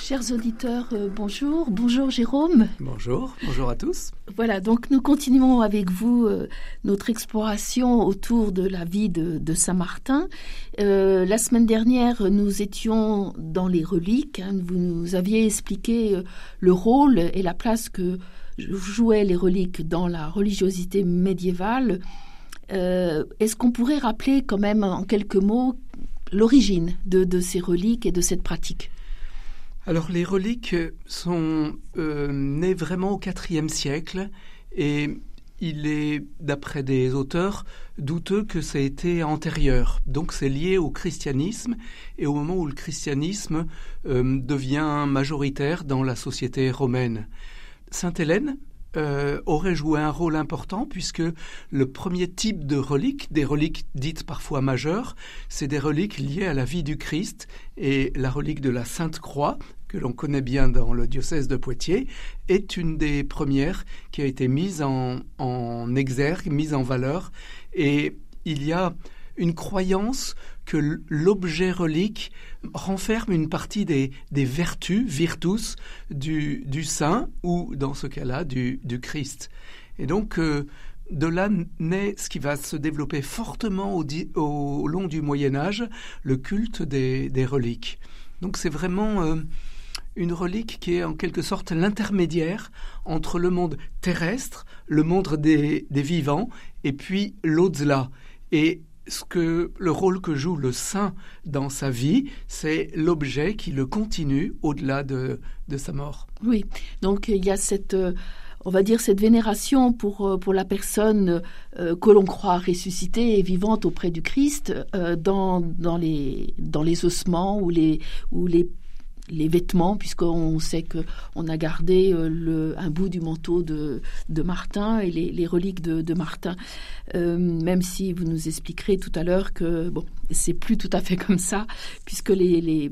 Chers auditeurs, euh, bonjour. Bonjour Jérôme. Bonjour, bonjour à tous. Voilà, donc nous continuons avec vous euh, notre exploration autour de la vie de, de Saint-Martin. Euh, la semaine dernière, nous étions dans les reliques. hein. vous nous aviez expliqué le rôle et la place que jouaient les reliques dans la religiosité médiévale. Est-ce qu'on pourrait rappeler quand même en quelques mots l'origine de, de ces reliques et de cette pratique? Alors les reliques sont euh, nées vraiment au IVe siècle et il est, d'après des auteurs, douteux que ça ait été antérieur. Donc c'est lié au christianisme et au moment où le christianisme euh, devient majoritaire dans la société romaine. Sainte Hélène euh, aurait joué un rôle important puisque le premier type de reliques, des reliques dites parfois majeures, c'est des reliques liées à la vie du Christ et la relique de la Sainte Croix que l'on connaît bien dans le diocèse de Poitiers, est une des premières qui a été mise en, en exergue, mise en valeur. Et il y a une croyance que l'objet relique renferme une partie des, des vertus, virtus, du, du saint ou, dans ce cas-là, du, du Christ. Et donc, euh, de là naît ce qui va se développer fortement au, au long du Moyen Âge, le culte des, des reliques. Donc c'est vraiment euh, une relique qui est en quelque sorte l'intermédiaire entre le monde terrestre, le monde des, vivants, et puis l'au-delà. Et ce que le rôle que joue le saint dans sa vie, c'est l'objet qui le continue au-delà de, sa mort. Oui, donc il y a cette, on va dire, cette vénération pour, pour la personne euh, que l'on croit ressuscitée et vivante auprès du Christ euh, dans, dans, les, dans les ossements ou les, ou les les vêtements, puisqu'on sait qu'on a gardé euh, un bout du manteau de, Martin et les, reliques de, Martin. Euh, même si vous nous expliquerez tout à l'heure que bon, c'est plus tout à fait comme ça, puisque les,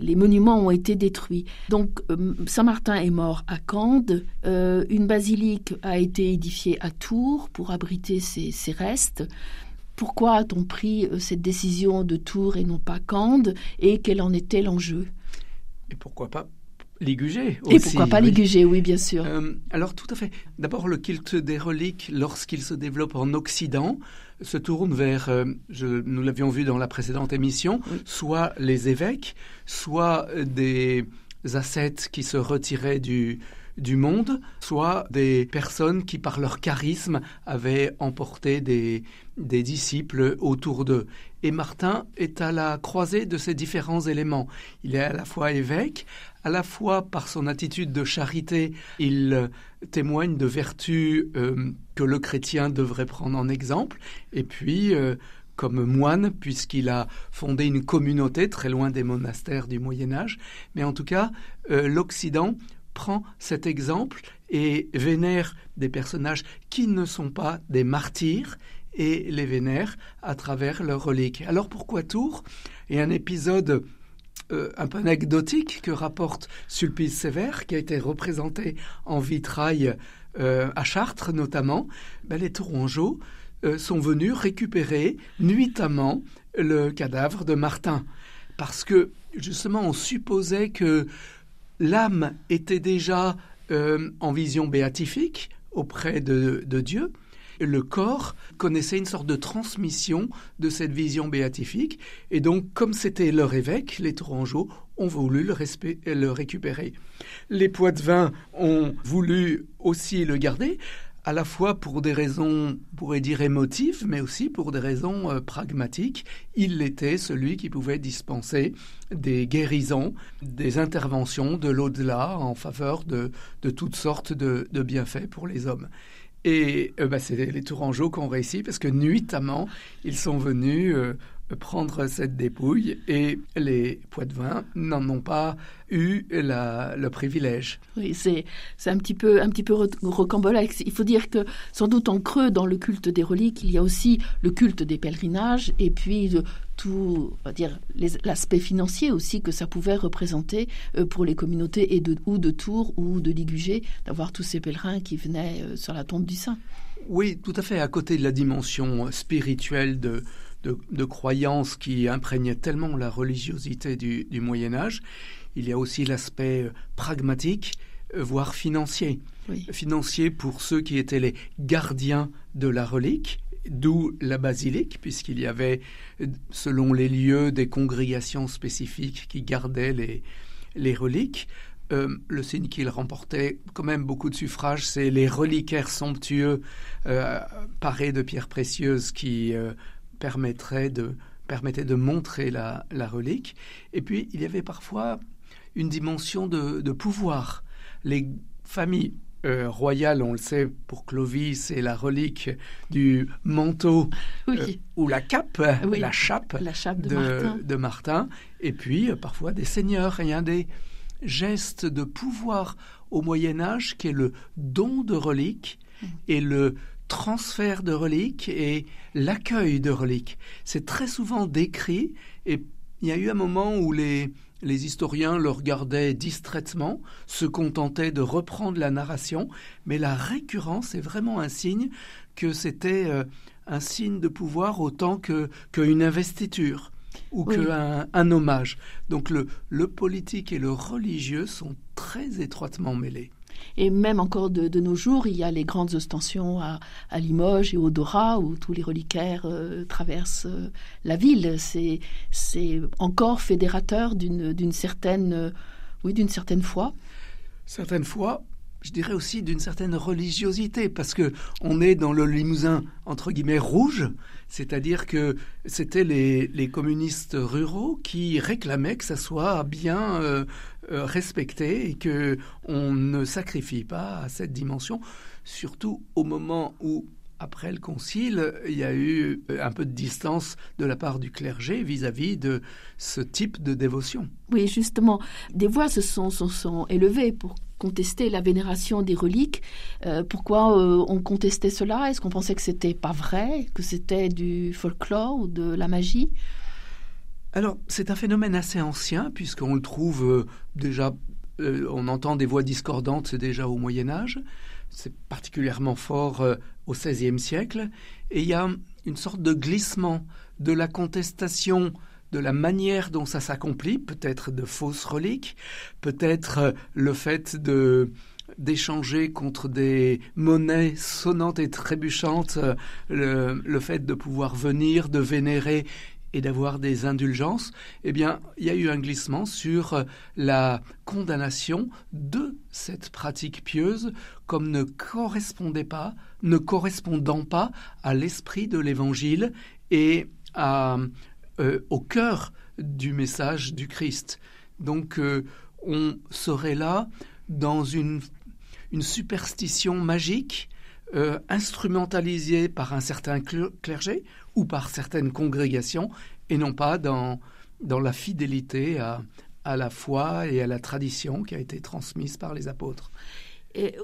monuments ont été détruits. Donc euh, Saint-Martin est mort à Cande. Une basilique a été édifiée à Tours pour abriter ses, ses restes. Pourquoi a-t-on pris cette décision de Tours et non pas Cande? Et quel en était l'enjeu? Et pourquoi pas Ligugé aussi. Et pourquoi pas oui. Ligugé, oui, bien sûr. Euh, alors tout à fait. D'abord, le culte des reliques, lorsqu'il se développe en Occident, se tourne vers, euh, je, nous l'avions vu dans la précédente émission, oui. soit les évêques, soit des ascètes qui se retiraient du, du monde, soit des personnes qui, par leur charisme, avaient emporté des, des disciples autour d'eux. Et Martin est à la croisée de ces différents éléments. Il est à la fois évêque, à la fois par son attitude de charité, il témoigne de vertus euh, que le chrétien devrait prendre en exemple, et puis euh, comme moine, puisqu'il a fondé une communauté très loin des monastères du Moyen Âge. Mais en tout cas, euh, l'Occident prend cet exemple et vénère des personnages qui ne sont pas des martyrs et les vénère à travers leurs reliques. Alors pourquoi Tours Et un épisode euh, un peu anecdotique que rapporte Sulpice Sévère, qui a été représenté en vitrail euh, à Chartres notamment, ben, les Tourangeaux euh, sont venus récupérer nuitamment le cadavre de Martin. Parce que justement on supposait que l'âme était déjà euh, en vision béatifique auprès de, Dieu, le corps connaissait une sorte de transmission de cette vision béatifique, et donc, comme c'était leur évêque, les Tourangeaux ont voulu le, le, récupérer. Les Poitevins ont voulu aussi le garder, à la fois pour des raisons, on pourrait dire émotives, mais aussi pour des raisons euh, pragmatiques. Il était celui qui pouvait dispenser des guérisons, des interventions de l'au-delà en faveur de, de toutes sortes de, de bienfaits pour les hommes. Et euh, bah, c'est les Tourangeaux qui ont réussi parce que nuitamment, ils sont venus euh, prendre cette dépouille et les Poitevins n'en ont pas eu le privilège. Oui, c'est un petit peu un petit peu rocambolesque. Il faut dire que sans doute en creux dans le culte des reliques, il y a aussi le culte des pèlerinages et puis tout, on va dire l'aspect financier aussi que ça pouvait représenter euh, pour les communautés et de, ou de Tours ou de Ligugé d'avoir tous ces pèlerins qui venaient euh, sur la tombe du saint. Oui, tout à fait. À côté de la dimension spirituelle de, de, croyances qui imprégnaient tellement la religiosité du, Moyen Âge, il y a aussi l'aspect pragmatique, euh, voire financier. Financier pour ceux qui étaient les gardiens de la relique, d'où la basilique, puisqu'il y avait, selon les lieux, des congrégations spécifiques qui gardaient les, les reliques. Euh, le signe qu'il remportait quand même beaucoup de suffrages, c'est les reliquaires somptueux euh, parés de pierres précieuses qui permettrait de, permettait de montrer la, relique. Et puis, il y avait parfois une dimension de, pouvoir. Les familles euh, royales, on le sait, pour Clovis, c'est la relique du manteau euh, ou la cape, la chape, la chape de, Martin. Et puis, euh, parfois, des seigneurs. Il y a des gestes de pouvoir au Moyen Âge qui est le don de reliques mm. et le transfert de reliques et l'accueil de reliques. C'est très souvent décrit et il y a eu un moment où les, les historiens le regardaient distraitement, se contentaient de reprendre la narration, mais la récurrence est vraiment un signe que c'était euh, un signe de pouvoir autant que qu'une investiture ou qu'un un hommage. Donc le, le politique et le religieux sont très étroitement mêlés. Et même encore de, nos jours, il y a les grandes ostensions à, Limoges et au Dora, où tous les reliquaires euh, traversent euh, la ville. C'est, encore fédérateur d'une, certaine, oui, d'une certaine foi. Certaines fois, je dirais aussi d'une certaine religiosité, parce que on est dans le Limousin entre guillemets rouge, c'est-à-dire que c'était les, communistes ruraux qui réclamaient que ça soit bien euh, euh, respecté et que on ne sacrifie pas à cette dimension, surtout au moment où après le concile, il y a eu un peu de distance de la part du clergé vis-à-vis de ce type de dévotion. Oui, justement, des voix se sont, sont, élevées pour contester la vénération des reliques. Euh, pourquoi euh, on contestait cela? Est-ce qu'on pensait que c'était pas vrai, que c'était du folklore ou de la magie? Alors, c'est un phénomène assez ancien, puisqu'on le trouve euh, déjà, euh, on entend des voix discordantes, déjà au Moyen Âge, c'est particulièrement fort euh, au XVIe siècle, et il y a une sorte de glissement de la contestation de la manière dont ça s'accomplit, peut-être de fausses reliques, peut-être le fait de d'échanger contre des monnaies sonnantes et trébuchantes, le, le, fait de pouvoir venir, de vénérer et d'avoir des indulgences, eh bien, il y a eu un glissement sur euh, la condamnation de cette pratique pieuse comme ne correspondait pas, ne correspondant pas à l'esprit de l'Évangile et euh, au cœur du message du Christ. Donc, euh, on serait là dans une, superstition magique instrumentalisée par un certain clergé ou par certaines congrégations et non pas dans, la fidélité à la foi et à la tradition qui a été transmise par les apôtres.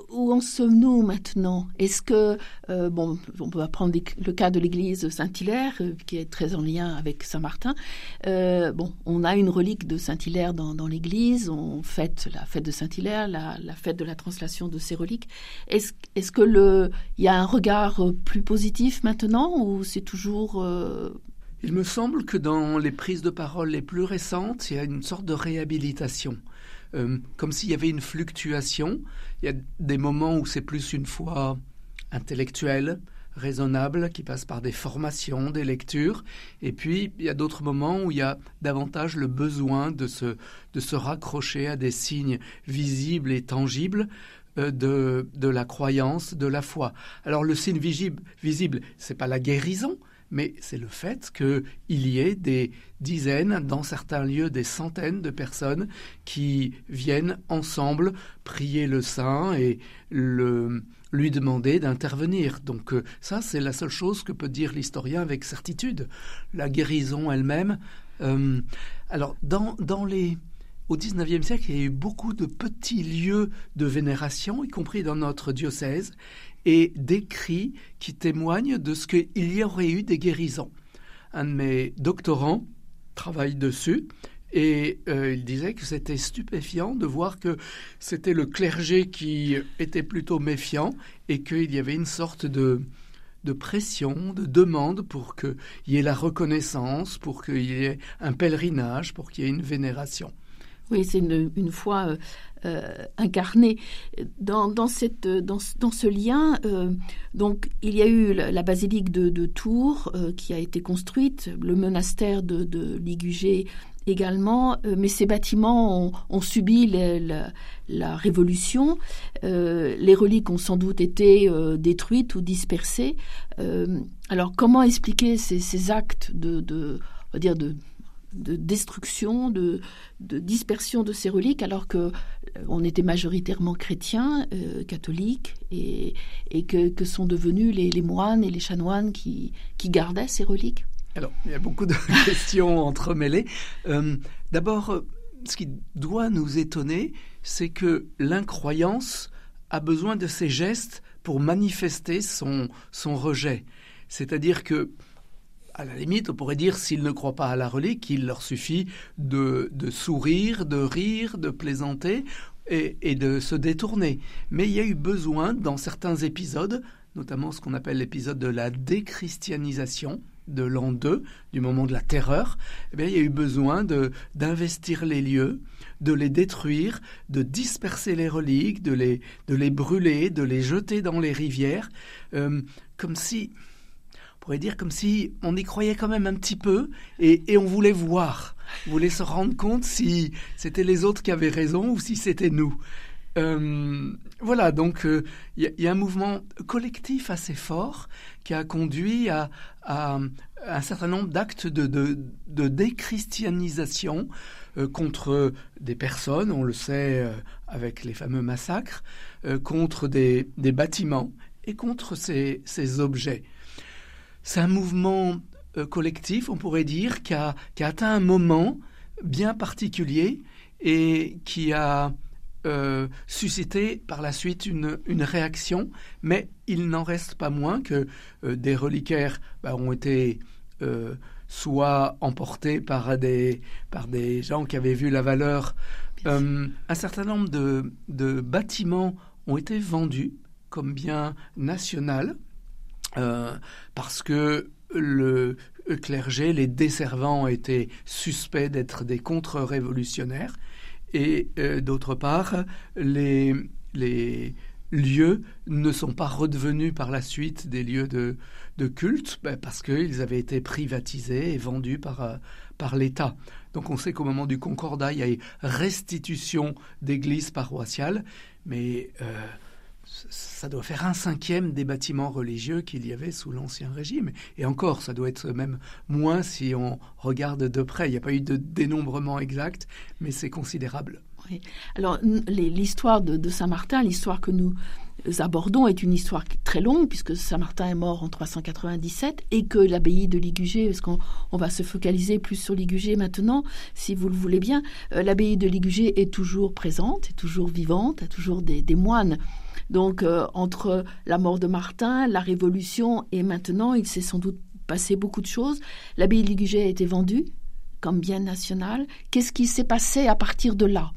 Où en sommes-nous maintenant? Est-ce que, euh, bon, on peut prendre le cas de l'église Saint-Hilaire, euh, qui est très en lien avec Saint-Martin. Euh, bon, on a une relique de Saint-Hilaire dans, l'église, on fête la fête de Saint-Hilaire, la, fête de la translation de ces reliques. Est-ce est que il y a un regard plus positif maintenant, ou c'est toujours il me semble que dans les prises de parole les plus récentes, il y a une sorte de réhabilitation. Comme s'il y avait une fluctuation. Il y a des moments où c'est plus une foi intellectuelle, raisonnable, qui passe par des formations, des lectures. Et puis, il y a d'autres moments où il y a davantage le besoin de se, raccrocher à des signes visibles et tangibles euh, de, de la croyance, de la foi. Alors, le signe visible, visible c'est pas la guérison, mais c'est le fait qu'il y ait des dizaines, dans certains lieux des centaines de personnes qui viennent ensemble prier le saint et lui demander d'intervenir. Donc ça, c'est la seule chose que peut dire l'historien avec certitude. La guérison elle-même. alors, dans, dans les au XIXe siècle, il y a eu beaucoup de petits lieux de vénération, y compris dans notre diocèse, et d'écrits qui témoignent de ce qu'il y aurait eu des guérisons. Un de mes doctorants travaille dessus et euh, il disait que c'était stupéfiant de voir que c'était le clergé qui était plutôt méfiant et qu'il y avait une sorte de, de pression, de demande pour qu'il y ait la reconnaissance, pour qu'il y ait un pèlerinage, pour qu'il y ait une vénération. Oui, c'est une, une foi euh, euh, incarnée. Dans, cette, dans, dans ce lien, euh, donc, il y a eu la, basilique de, Tours qui a été construite, le monastère de, Ligugé également, mais ces bâtiments ont, subi la, révolution. les reliques ont sans doute été détruites ou dispersées. alors, comment expliquer ces, ces actes de, de, on va dire de de destruction, de, dispersion de ces reliques, alors que euh, on était majoritairement chrétiens, euh, catholiques, et, que, sont devenus les, moines et les chanoines qui, gardaient ces reliques Alors, il y a beaucoup de questions entremêlées. Euh, d'abord, ce qui doit nous étonner, c'est que l'incroyance a besoin de ces gestes pour manifester son rejet. C'est-à-dire que à la limite, on pourrait dire, s'ils ne croient pas à la relique, il leur suffit de, sourire, de rire, de plaisanter et, de se détourner. Mais il y a eu besoin, dans certains épisodes, notamment ce qu'on appelle l'épisode de la déchristianisation de l'an 2, du moment de la terreur, eh il y a eu besoin d'investir les lieux, de les détruire, de disperser les reliques, de les, de les brûler, de les jeter dans les rivières, euh, comme si pourrait dire comme si on y croyait quand même un petit peu et, on voulait voir, on voulait se rendre compte si c'était les autres qui avaient raison ou si c'était nous. Euh, voilà, donc il euh, y, a un mouvement collectif assez fort qui a conduit à, un certain nombre d'actes de, déchristianisation euh, contre des personnes, on le sait avec les fameux massacres, contre des, bâtiments et contre ces objets. C'est un mouvement euh, collectif, on pourrait dire, qui a, atteint un moment bien particulier et qui a euh, suscité par la suite une, réaction, mais il n'en reste pas moins que euh, des reliquaires bah, ont été soit emportés par des, par des gens qui avaient vu la valeur. un certain nombre de, de bâtiments ont été vendus comme bien national euh, parce que le clergé, les desservants étaient suspects d'être des contre-révolutionnaires, et euh, d'autre part, les, lieux ne sont pas redevenus par la suite des lieux de, culte ben, parce qu'ils avaient été privatisés et vendus par, euh, par l'État. Donc on sait qu'au moment du Concordat, il y a eu restitution d'églises paroissiales, mais ça doit faire un cinquième des bâtiments religieux qu'il y avait sous l'Ancien Régime. Et encore, ça doit être même moins si on regarde de près. Il n'y a pas eu de dénombrement exact, mais c'est considérable. Alors, l'histoire de, Saint-Martin, l'histoire que nous abordons est une histoire très longue, puisque Saint-Martin est mort en 397 et que l'abbaye de Ligugé, parce qu'on va se focaliser plus sur Ligugé maintenant, si vous le voulez bien, euh, l'abbaye de Ligugé est toujours présente, est toujours vivante, a toujours des moines donc euh, entre la mort de Martin, la Révolution et maintenant, il s'est sans doute passé beaucoup de choses. L'abbaye de Ligugé a été vendue comme bien national. Qu'est-ce qui s'est passé à partir de là?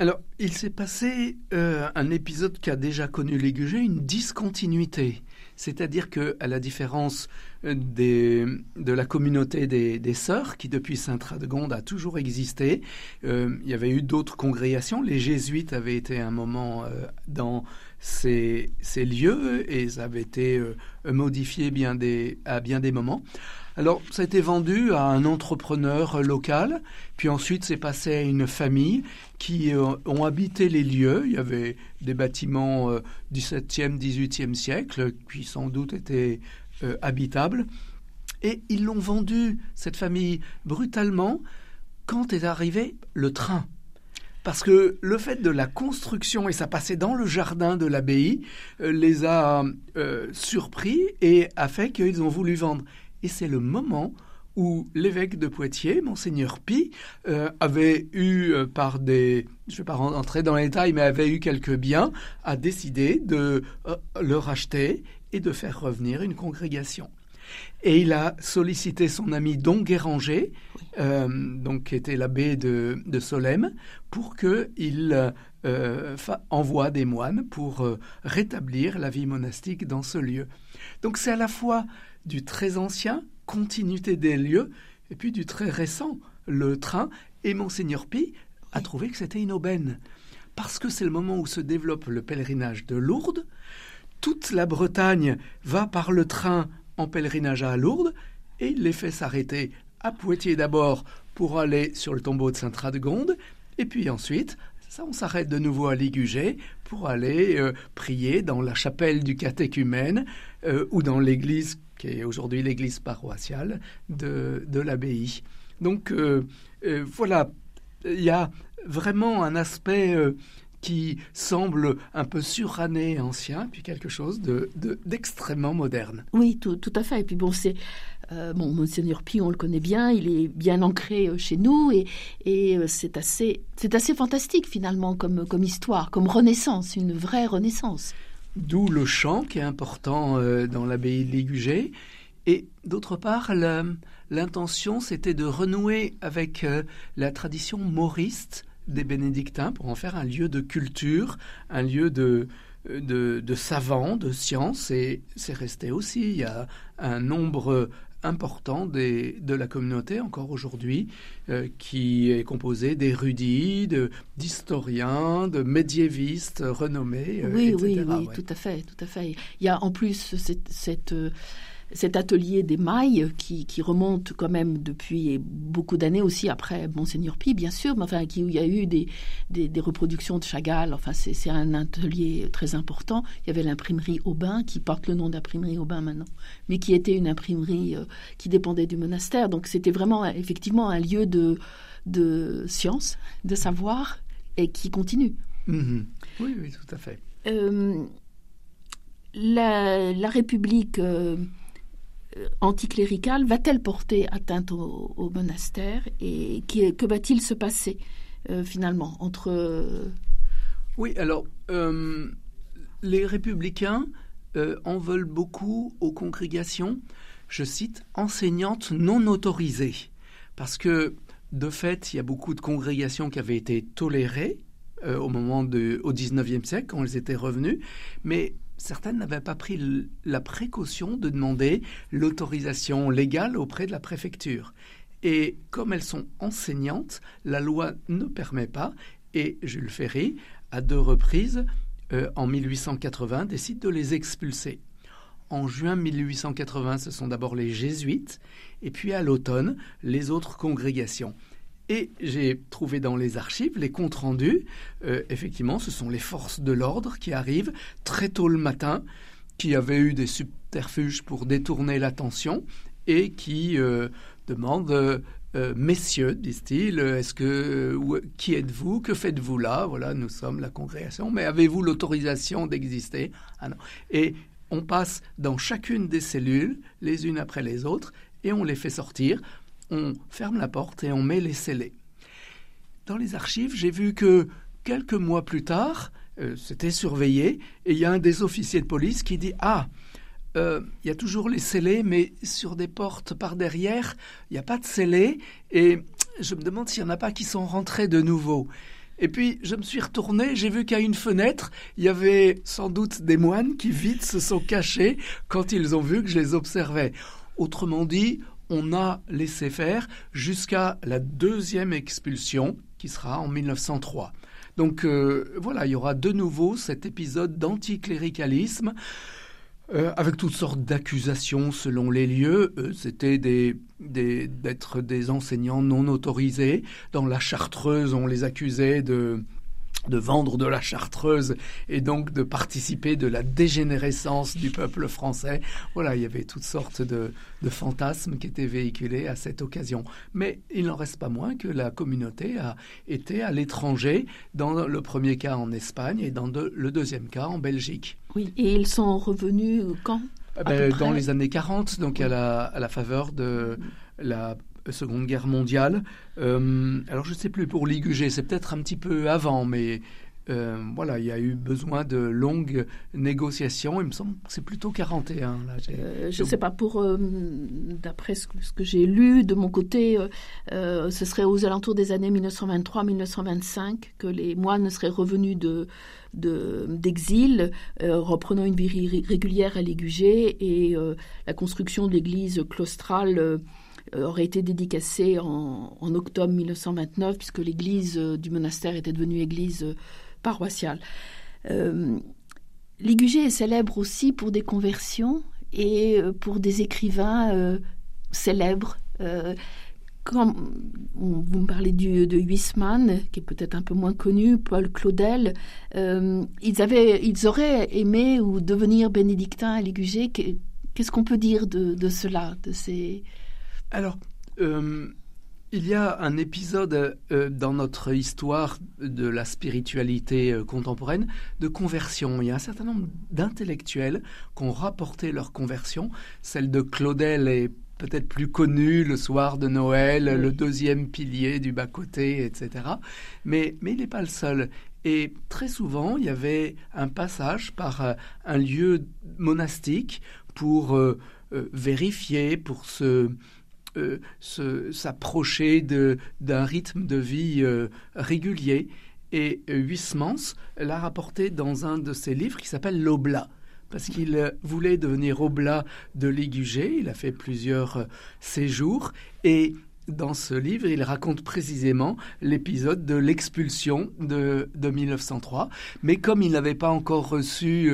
Alors, il s'est passé euh, un épisode qui a déjà connu Ligugé, une discontinuité. C'est-à-dire que, à la différence de la communauté des, sœurs, qui depuis Sainte Radegonde a toujours existé, euh, il y avait eu d'autres congrégations. Les jésuites avaient été un moment euh, dans ces, lieux et ça avait été modifié bien des, à bien des moments. Alors, ça a été vendu à un entrepreneur local, puis ensuite c'est passé à une famille qui euh, ont habité les lieux. Il y avait des bâtiments euh, du 17e, 18e siècle qui sans doute étaient euh, habitables. Et ils l'ont vendu, cette famille, brutalement, quand est arrivé le train. parce que le fait de la construction, et ça passait dans le jardin de l'abbaye, euh, les a euh, surpris et a fait qu'ils ont voulu vendre. Et c'est le moment où l'évêque de Poitiers, monseigneur Pi, euh, avait eu par des, je ne vais pas rentrer dans les détails, mais avait eu quelques biens, a décidé de le racheter et de faire revenir une congrégation. Et il a sollicité son ami Don Guéranger, euh, donc qui était l'abbé de, de, Solesmes, pour qu'il euh, envoie des moines pour euh, rétablir la vie monastique dans ce lieu. Donc c'est à la fois du très ancien, continuité des lieux, et puis du très récent, le train. Et Monseigneur Pi a trouvé que c'était une aubaine, parce que c'est le moment où se développe le pèlerinage de Lourdes. Toute la Bretagne va par le train en pèlerinage à Lourdes et il les fait s'arrêter à Poitiers d'abord pour aller sur le tombeau de Sainte Radegonde et puis ensuite ça, on s'arrête de nouveau à Ligugé pour aller euh, prier dans la chapelle du catéchumène euh, ou dans l'église qui est aujourd'hui l'église paroissiale de, de l'abbaye. Donc euh, voilà, il y a vraiment un aspect qui semble un peu suranné ancien, puis quelque chose de, d'extrêmement moderne. Oui, tout, tout, à fait. Et puis bon, c'est euh, bon, Monseigneur Pi, on le connaît bien, il est bien ancré euh, chez nous et, et euh, c'est assez, c'est assez fantastique finalement comme, comme histoire, comme renaissance, une vraie renaissance. D'où le chant qui est important dans l'abbaye de Ligugé. Et d'autre part, l'intention, c'était de renouer avec la tradition mauriste des bénédictins pour en faire un lieu de culture, un lieu de, de, de savants, de science, et c'est resté aussi. Il y a un nombre important des, de la communauté encore aujourd'hui, euh, qui est composé d'érudits, d'historiens, de, médiévistes renommés, euh, oui, Oui, oui, tout à fait, tout à fait. Il y a en plus cette, cette euh, cet atelier des mailles qui, remonte quand même depuis beaucoup d'années aussi après Monseigneur Pi, bien sûr, mais enfin, qui, où il y a eu des, des, reproductions de Chagall. Enfin, c'est un atelier très important. Il y avait l'imprimerie Aubin, qui porte le nom d'imprimerie Aubin maintenant, mais qui était une imprimerie euh, qui dépendait du monastère. Donc, c'était vraiment effectivement un lieu de, de science, de savoir, et qui continue. Mm-hmm. Oui, oui, tout à fait. Euh, la, République. Euh, euh, anticléricale va-t-elle porter atteinte au, monastère et que va-t-il se passer euh, finalement entre euh, Oui, alors les républicains en veulent beaucoup aux congrégations, je cite, enseignantes non autorisées, parce que de fait, il y a beaucoup de congrégations qui avaient été tolérées au moment de, au 19e siècle, quand elles étaient revenues, mais certaines n'avaient pas pris la précaution de demander l'autorisation légale auprès de la préfecture. Et comme elles sont enseignantes, la loi ne permet pas, et Jules Ferry, à deux reprises, euh, en 1880, décide de les expulser. En juin 1880, ce sont d'abord les jésuites, et puis à l'automne, les autres congrégations. Et j'ai trouvé dans les archives les comptes rendus. Euh, effectivement, ce sont les forces de l'ordre qui arrivent très tôt le matin, qui avaient eu des subterfuges pour détourner l'attention et qui euh, demandent euh, Messieurs, disent-ils, est-ce que qui êtes-vous Que faites-vous là? Voilà, nous sommes la congrégation, mais avez-vous l'autorisation d'exister? Ah non. Et on passe dans chacune des cellules, les unes après les autres, et on les fait sortir on ferme la porte et on met les scellés. Dans les archives, j'ai vu que quelques mois plus tard, euh, c'était surveillé, et il y a un des officiers de police qui dit Ah, euh, il y a toujours les scellés, mais sur des portes par derrière, il n'y a pas de scellés, et je me demande s'il n'y en a pas qui sont rentrés de nouveau. Et puis, je me suis retourné, j'ai vu qu'à une fenêtre, il y avait sans doute des moines qui vite se sont cachés quand ils ont vu que je les observais. Autrement dit, on a laissé faire jusqu'à la deuxième expulsion qui sera en 1903. Donc euh, voilà, il y aura de nouveau cet épisode d'anticléricalisme euh, avec toutes sortes d'accusations selon les lieux. Euh, c'était d'être des enseignants non autorisés. Dans la Chartreuse, on les accusait de de vendre de la chartreuse et donc de participer de la dégénérescence du peuple français. Voilà, il y avait toutes sortes de, fantasmes qui étaient véhiculés à cette occasion. Mais il n'en reste pas moins que la communauté a été à l'étranger, dans le premier cas en Espagne et dans le deuxième cas en Belgique. Oui, et ils sont revenus quand eh ben, Dans les années 40, donc à, la, à la faveur de la Seconde Guerre mondiale. Euh, alors je ne sais plus pour Ligugé, c'est peut-être un petit peu avant, mais euh, voilà, il y a eu besoin de longues négociations. Il me semble que c'est plutôt 41. Euh, je ne sais pas, pour d'après ce, que j'ai lu de mon côté, ce serait aux alentours des années 1923-1925 que les moines seraient revenus de d'exil, reprenant une vie régulière à Ligugé et la construction de l'église claustrale euh, aurait été dédicacé en, octobre 1929, puisque l'église euh, du monastère était devenue église euh, paroissiale. Ligugé est célèbre aussi pour des conversions et pour des écrivains célèbres. Quand vous me parlez de Huisman, qui est peut-être un peu moins connu, Paul Claudel, ils, avaient, ils auraient aimé ou devenir bénédictins à Ligugé. Qu'est-ce qu'on peut dire de, de cela, de ces, alors, euh, il y a un épisode euh, dans notre histoire de la spiritualité euh, contemporaine de conversion. Il y a un certain nombre d'intellectuels qui ont rapporté leur conversion. Celle de Claudel est peut-être plus connue, le soir de Noël, le deuxième pilier du bas-côté, etc. Mais, mais il n'est pas le seul. Et très souvent, il y avait un passage par un lieu monastique pour vérifier, pour se euh, s'approcher d'un rythme de vie euh, régulier. Et euh, Huysmans l'a rapporté dans un de ses livres qui s'appelle L'Oblat parce qu'il voulait devenir oblat de Ligugé. Il a fait plusieurs séjours et dans ce livre, il raconte précisément l'épisode de l'expulsion de, de, 1903. Mais comme il n'avait pas encore reçu,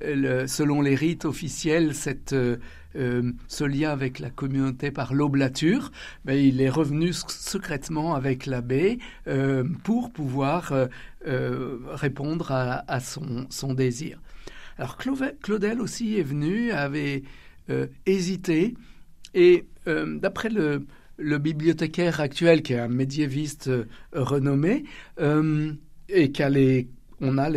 selon les rites officiels, cette euh, ce lien avec la communauté par l'oblature, il est revenu secrètement avec l'abbé euh, pour pouvoir euh, répondre à, son, désir. Alors Claudel aussi est venu, avait hésité, et d'après le, bibliothécaire actuel, qui est un médiéviste renommé, et qui a les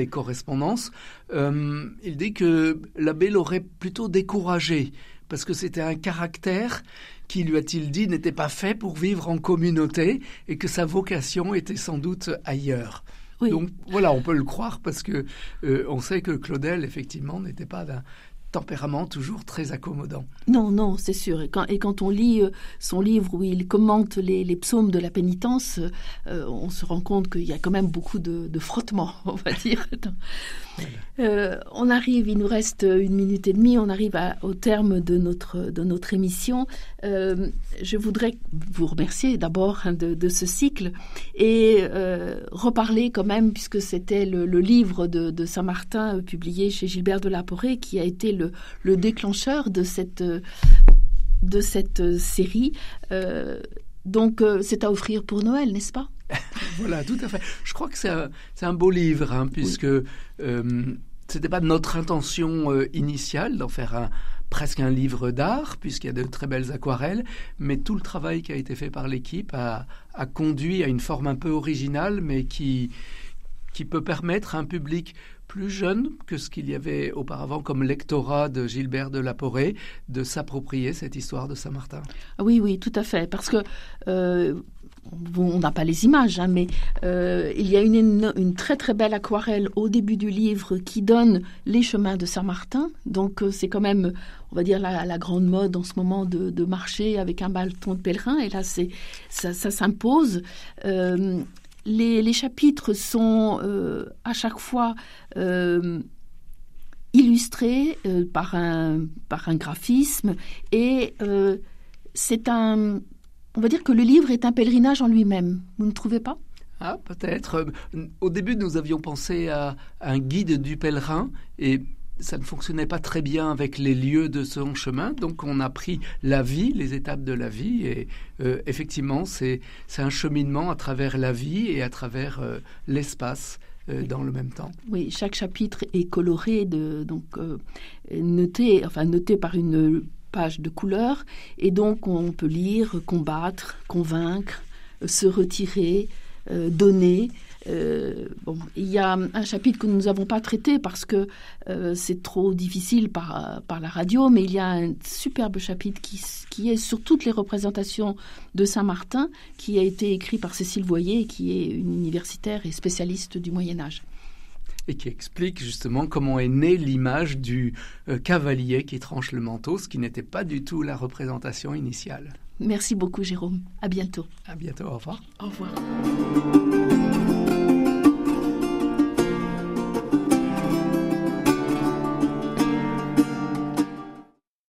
correspondances, il dit que l'abbé l'aurait plutôt découragé parce que c'était un caractère qui, lui a-t-il dit, n'était pas fait pour vivre en communauté et que sa vocation était sans doute ailleurs. Donc voilà, on peut le croire parce que euh, on sait que Claudel, effectivement, n'était pas d'un tempérament toujours très accommodant. Non, non, c'est sûr. Et quand, et quand, on lit euh, son livre où il commente les, psaumes de la pénitence, euh, on se rend compte qu'il y a quand même beaucoup de, de frottement, on va dire. Euh, on arrive, il nous reste une minute et demie, on arrive au terme de notre, de notre émission. Euh, je voudrais vous remercier d'abord hein, de, ce cycle et euh, reparler quand même, puisque c'était le, livre de, Saint-Martin publié chez Gilbert de Laporé qui a été le, le déclencheur de cette, de cette série. donc c'est à offrir pour Noël, n'est-ce pas? Voilà, tout à fait. Je crois que c'est un, un, beau livre, hein, puisque euh, ce n'était pas notre intention euh, initiale d'en faire presque un livre d'art, puisqu'il y a de très belles aquarelles, mais tout le travail qui a été fait par l'équipe a, a, conduit à une forme un peu originale, mais qui, peut permettre à un public plus jeune que ce qu'il y avait auparavant comme lectorat de Gilbert de Laporé de s'approprier cette histoire de Saint-Martin. Oui, oui, tout à fait, parce que euh, on n'a pas les images, hein, mais euh, il y a une, très très belle aquarelle au début du livre qui donne les chemins de Saint-Martin. Donc euh, c'est quand même, on va dire, la, grande mode en ce moment de, marcher avec un bâton de pèlerin. Et là, c'est ça, s'impose. Euh, les, chapitres sont à chaque fois illustrés par, un, par un graphisme et c'est un on va dire que le livre est un pèlerinage en lui-même. Vous ne trouvez pas? Ah, peut-être. Au début, nous avions pensé à un guide du pèlerin et ça ne fonctionnait pas très bien avec les lieux de son chemin, donc on a pris la vie, les étapes de la vie, et euh, effectivement, c'est un cheminement à travers la vie et à travers euh, l'espace dans le même temps. Oui, chaque chapitre est coloré, de, donc noté, enfin noté par une page de couleur, et donc on peut lire, combattre, convaincre, se retirer, donner. Euh, bon, il y a un chapitre que nous n'avons pas traité parce que euh, c'est trop difficile par, par la radio, mais il y a un superbe chapitre qui, qui est sur toutes les représentations de Saint-Martin, qui a été écrit par Cécile Voyer, qui est une universitaire et spécialiste du Moyen Âge et qui explique justement comment est née l'image du euh, cavalier qui tranche le manteau, ce qui n'était pas du tout la représentation initiale. Merci beaucoup Jérôme. À bientôt. À bientôt. Au revoir. Au revoir.